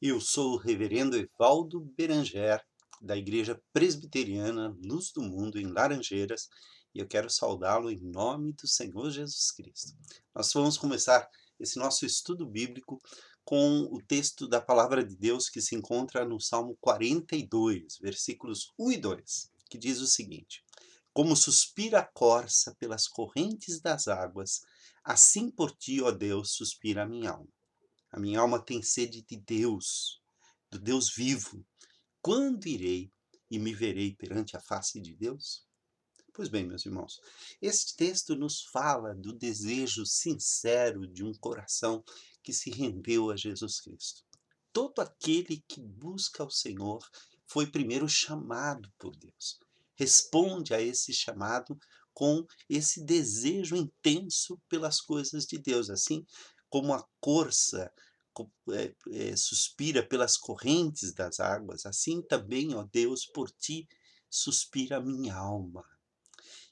Eu sou o reverendo Evaldo Beranger, da Igreja Presbiteriana Luz do Mundo, em Laranjeiras, e eu quero saudá-lo em nome do Senhor Jesus Cristo. Nós vamos começar esse nosso estudo bíblico com o texto da Palavra de Deus que se encontra no Salmo 42, versículos 1 e 2, que diz o seguinte: Como suspira a corça pelas correntes das águas, assim por ti, ó Deus, suspira a minha alma. A minha alma tem sede de Deus, do Deus vivo. Quando irei e me verei perante a face de Deus? Pois bem, meus irmãos, este texto nos fala do desejo sincero de um coração que se rendeu a Jesus Cristo. Todo aquele que busca o Senhor foi primeiro chamado por Deus. Responde a esse chamado com esse desejo intenso pelas coisas de Deus. Assim, como a corça é, é, suspira pelas correntes das águas, assim também, ó Deus, por ti suspira a minha alma.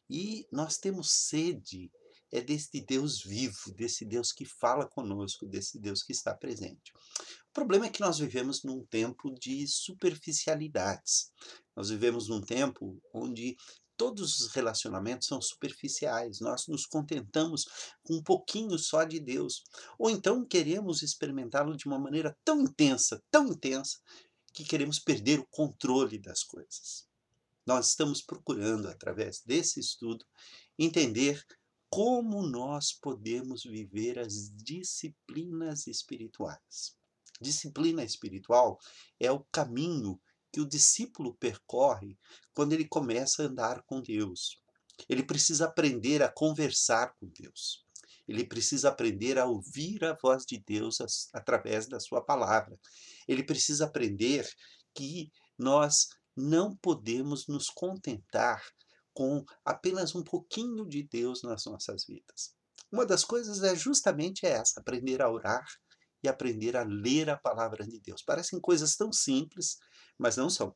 E nós temos sede é desse Deus vivo, desse Deus que fala conosco, desse Deus que está presente. O problema é que nós vivemos num tempo de superficialidades. Nós vivemos num tempo onde todos os relacionamentos são superficiais, nós nos contentamos com um pouquinho só de Deus. Ou então queremos experimentá-lo de uma maneira tão intensa, tão intensa, que queremos perder o controle das coisas. Nós estamos procurando, através desse estudo, entender como nós podemos viver as disciplinas espirituais. Disciplina espiritual é o caminho que o discípulo percorre quando ele começa a andar com Deus. Ele precisa aprender a conversar com Deus. Ele precisa aprender a ouvir a voz de Deus através da sua palavra. Ele precisa aprender que nós não podemos nos contentar com apenas um pouquinho de Deus nas nossas vidas. Uma das coisas é justamente essa, aprender a orar e aprender a ler a palavra de Deus. Parecem coisas tão simples, mas não são.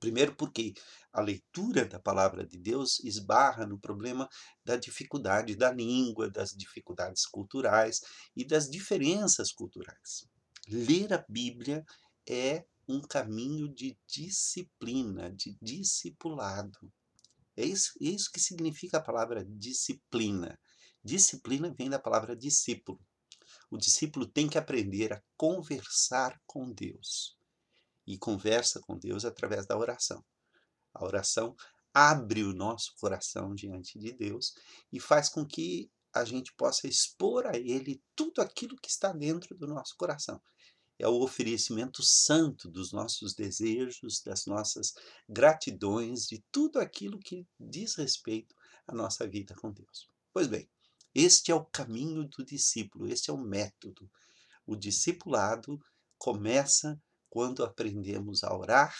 Primeiro, porque a leitura da palavra de Deus esbarra no problema da dificuldade da língua, das dificuldades culturais e das diferenças culturais. Ler a Bíblia é um caminho de disciplina, de discipulado. É isso, é isso que significa a palavra disciplina. Disciplina vem da palavra discípulo. O discípulo tem que aprender a conversar com Deus. E conversa com Deus através da oração. A oração abre o nosso coração diante de Deus e faz com que a gente possa expor a Ele tudo aquilo que está dentro do nosso coração. É o oferecimento santo dos nossos desejos, das nossas gratidões, de tudo aquilo que diz respeito à nossa vida com Deus. Pois bem, este é o caminho do discípulo, este é o método. O discipulado começa quando aprendemos a orar,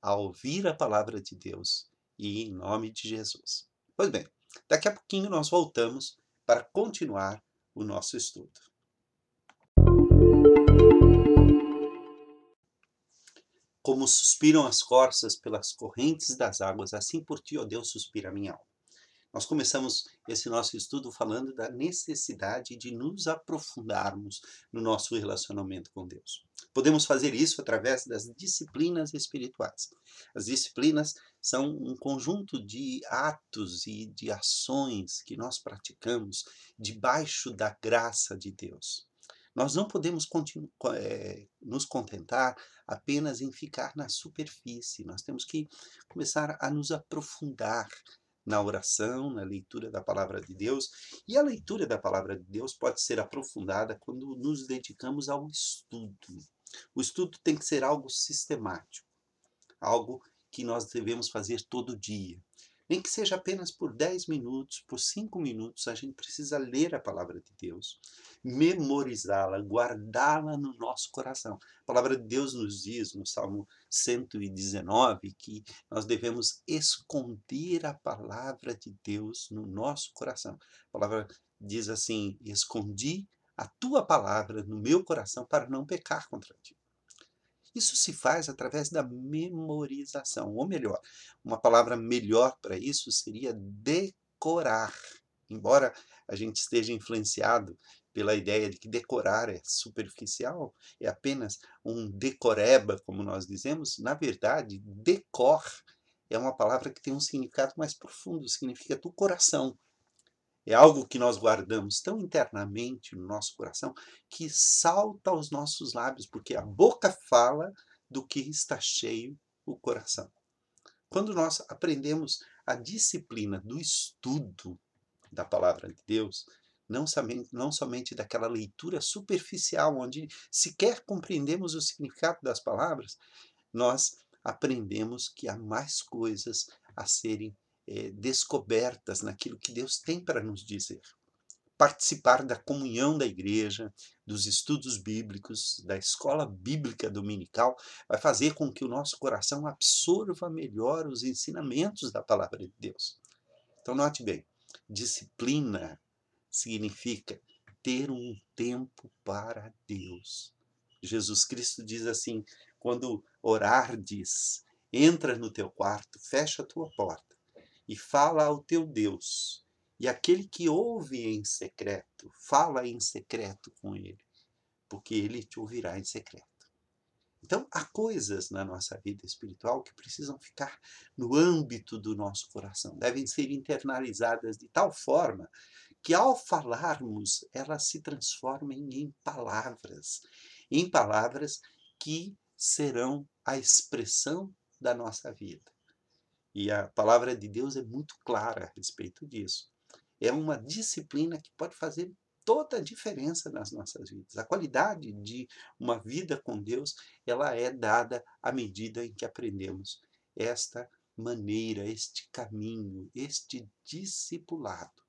a ouvir a palavra de Deus e em nome de Jesus. Pois bem, daqui a pouquinho nós voltamos para continuar o nosso estudo. Como suspiram as corças pelas correntes das águas, assim por ti, ó Deus, suspira a minha alma. Nós começamos esse nosso estudo falando da necessidade de nos aprofundarmos no nosso relacionamento com Deus. Podemos fazer isso através das disciplinas espirituais. As disciplinas são um conjunto de atos e de ações que nós praticamos debaixo da graça de Deus. Nós não podemos é, nos contentar apenas em ficar na superfície, nós temos que começar a nos aprofundar na oração, na leitura da palavra de Deus. E a leitura da palavra de Deus pode ser aprofundada quando nos dedicamos ao estudo. O estudo tem que ser algo sistemático, algo que nós devemos fazer todo dia. Nem que seja apenas por 10 minutos, por 5 minutos, a gente precisa ler a palavra de Deus, memorizá-la, guardá-la no nosso coração. A palavra de Deus nos diz no Salmo 119 que nós devemos esconder a palavra de Deus no nosso coração. A palavra diz assim: Escondi a tua palavra no meu coração para não pecar contra ti. Isso se faz através da memorização, ou melhor, uma palavra melhor para isso seria decorar. Embora a gente esteja influenciado pela ideia de que decorar é superficial, é apenas um decoreba, como nós dizemos, na verdade, decor é uma palavra que tem um significado mais profundo, significa do coração. É algo que nós guardamos tão internamente no nosso coração que salta aos nossos lábios, porque a boca fala do que está cheio o coração. Quando nós aprendemos a disciplina do estudo da palavra de Deus, não somente, não somente daquela leitura superficial, onde sequer compreendemos o significado das palavras, nós aprendemos que há mais coisas a serem é, descobertas naquilo que Deus tem para nos dizer. Participar da comunhão da igreja, dos estudos bíblicos, da escola bíblica dominical, vai fazer com que o nosso coração absorva melhor os ensinamentos da palavra de Deus. Então, note bem: disciplina significa ter um tempo para Deus. Jesus Cristo diz assim: quando orardes, entra no teu quarto, fecha a tua porta e fala ao teu Deus. E aquele que ouve em secreto, fala em secreto com ele, porque ele te ouvirá em secreto. Então, há coisas na nossa vida espiritual que precisam ficar no âmbito do nosso coração, devem ser internalizadas de tal forma que ao falarmos, elas se transformem em palavras, em palavras que serão a expressão da nossa vida. E a palavra de Deus é muito clara a respeito disso. É uma disciplina que pode fazer toda a diferença nas nossas vidas. A qualidade de uma vida com Deus, ela é dada à medida em que aprendemos esta maneira, este caminho, este discipulado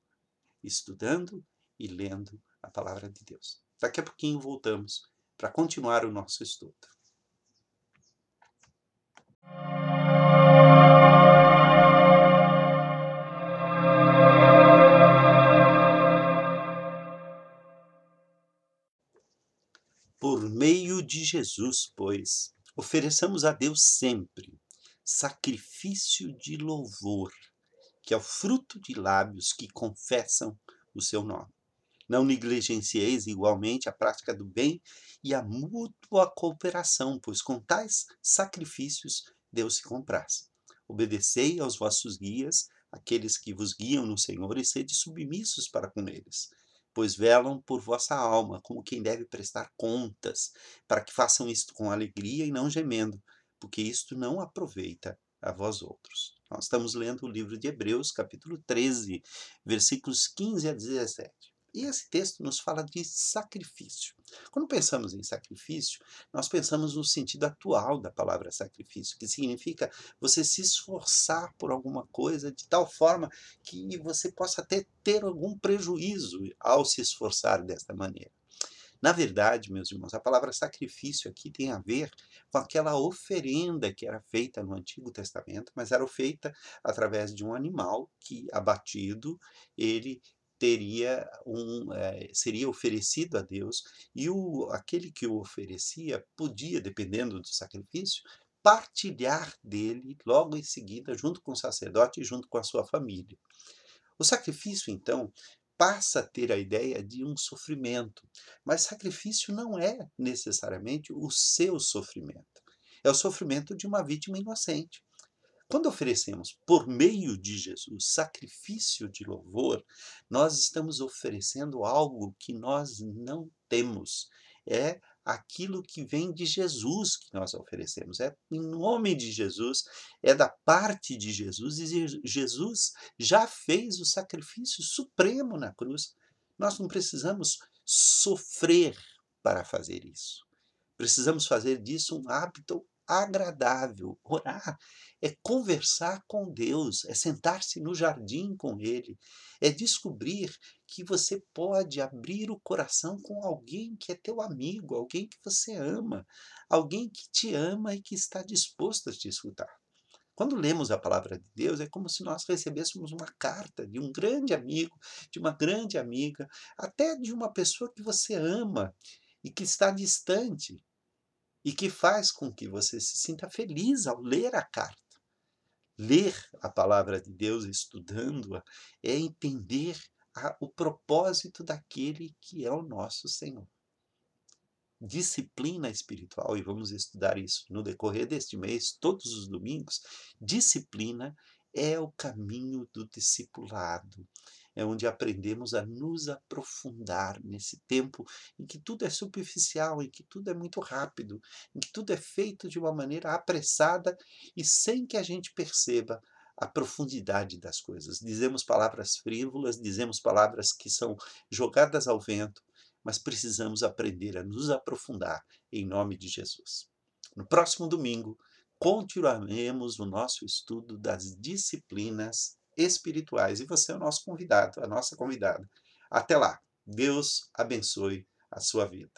estudando e lendo a palavra de Deus. Daqui a pouquinho voltamos para continuar o nosso estudo. Jesus, pois, ofereçamos a Deus sempre sacrifício de louvor que é o fruto de lábios que confessam o seu nome. Não negligencieis igualmente a prática do bem e a mútua cooperação, pois com tais sacrifícios Deus se compraz. Obedecei aos vossos guias, aqueles que vos guiam no Senhor, e sede submissos para com eles, pois velam por vossa alma, como quem deve prestar contas, para que façam isto com alegria e não gemendo, porque isto não aproveita a vós outros. Nós estamos lendo o livro de Hebreus, capítulo 13, versículos 15 a 17. E esse texto nos fala de sacrifício. Quando pensamos em sacrifício, nós pensamos no sentido atual da palavra sacrifício, que significa você se esforçar por alguma coisa de tal forma que você possa até ter algum prejuízo ao se esforçar desta maneira. Na verdade, meus irmãos, a palavra sacrifício aqui tem a ver com aquela oferenda que era feita no Antigo Testamento, mas era feita através de um animal que, abatido, ele teria um é, seria oferecido a Deus e o aquele que o oferecia podia dependendo do sacrifício partilhar dele logo em seguida junto com o sacerdote e junto com a sua família o sacrifício então passa a ter a ideia de um sofrimento. Mas sacrifício não é necessariamente o seu sofrimento. É o sofrimento de uma vítima inocente. Quando oferecemos por meio de Jesus sacrifício de louvor, nós estamos oferecendo algo que nós não temos. É aquilo que vem de Jesus que nós oferecemos. É em nome de Jesus, é da parte de Jesus, e Jesus já fez o sacrifício supremo na cruz. Nós não precisamos sofrer para fazer isso. Precisamos fazer disso um hábito agradável. Orar é conversar com Deus, é sentar-se no jardim com Ele, é descobrir que você pode abrir o coração com alguém que é teu amigo, alguém que você ama, alguém que te ama e que está disposto a te escutar. Quando lemos a palavra de Deus, é como se nós recebêssemos uma carta de um grande amigo, de uma grande amiga, até de uma pessoa que você ama e que está distante, e que faz com que você se sinta feliz ao ler a carta. Ler a palavra de Deus, estudando-a, é entender a, o propósito daquele que é o nosso Senhor. Disciplina espiritual, e vamos estudar isso no decorrer deste mês, todos os domingos. Disciplina é o caminho do discipulado, é onde aprendemos a nos aprofundar nesse tempo em que tudo é superficial, em que tudo é muito rápido, em que tudo é feito de uma maneira apressada e sem que a gente perceba a profundidade das coisas. Dizemos palavras frívolas, dizemos palavras que são jogadas ao vento, mas precisamos aprender a nos aprofundar em nome de Jesus. No próximo domingo, continuaremos o nosso estudo das disciplinas espirituais e você é o nosso convidado, a nossa convidada. Até lá. Deus abençoe a sua vida.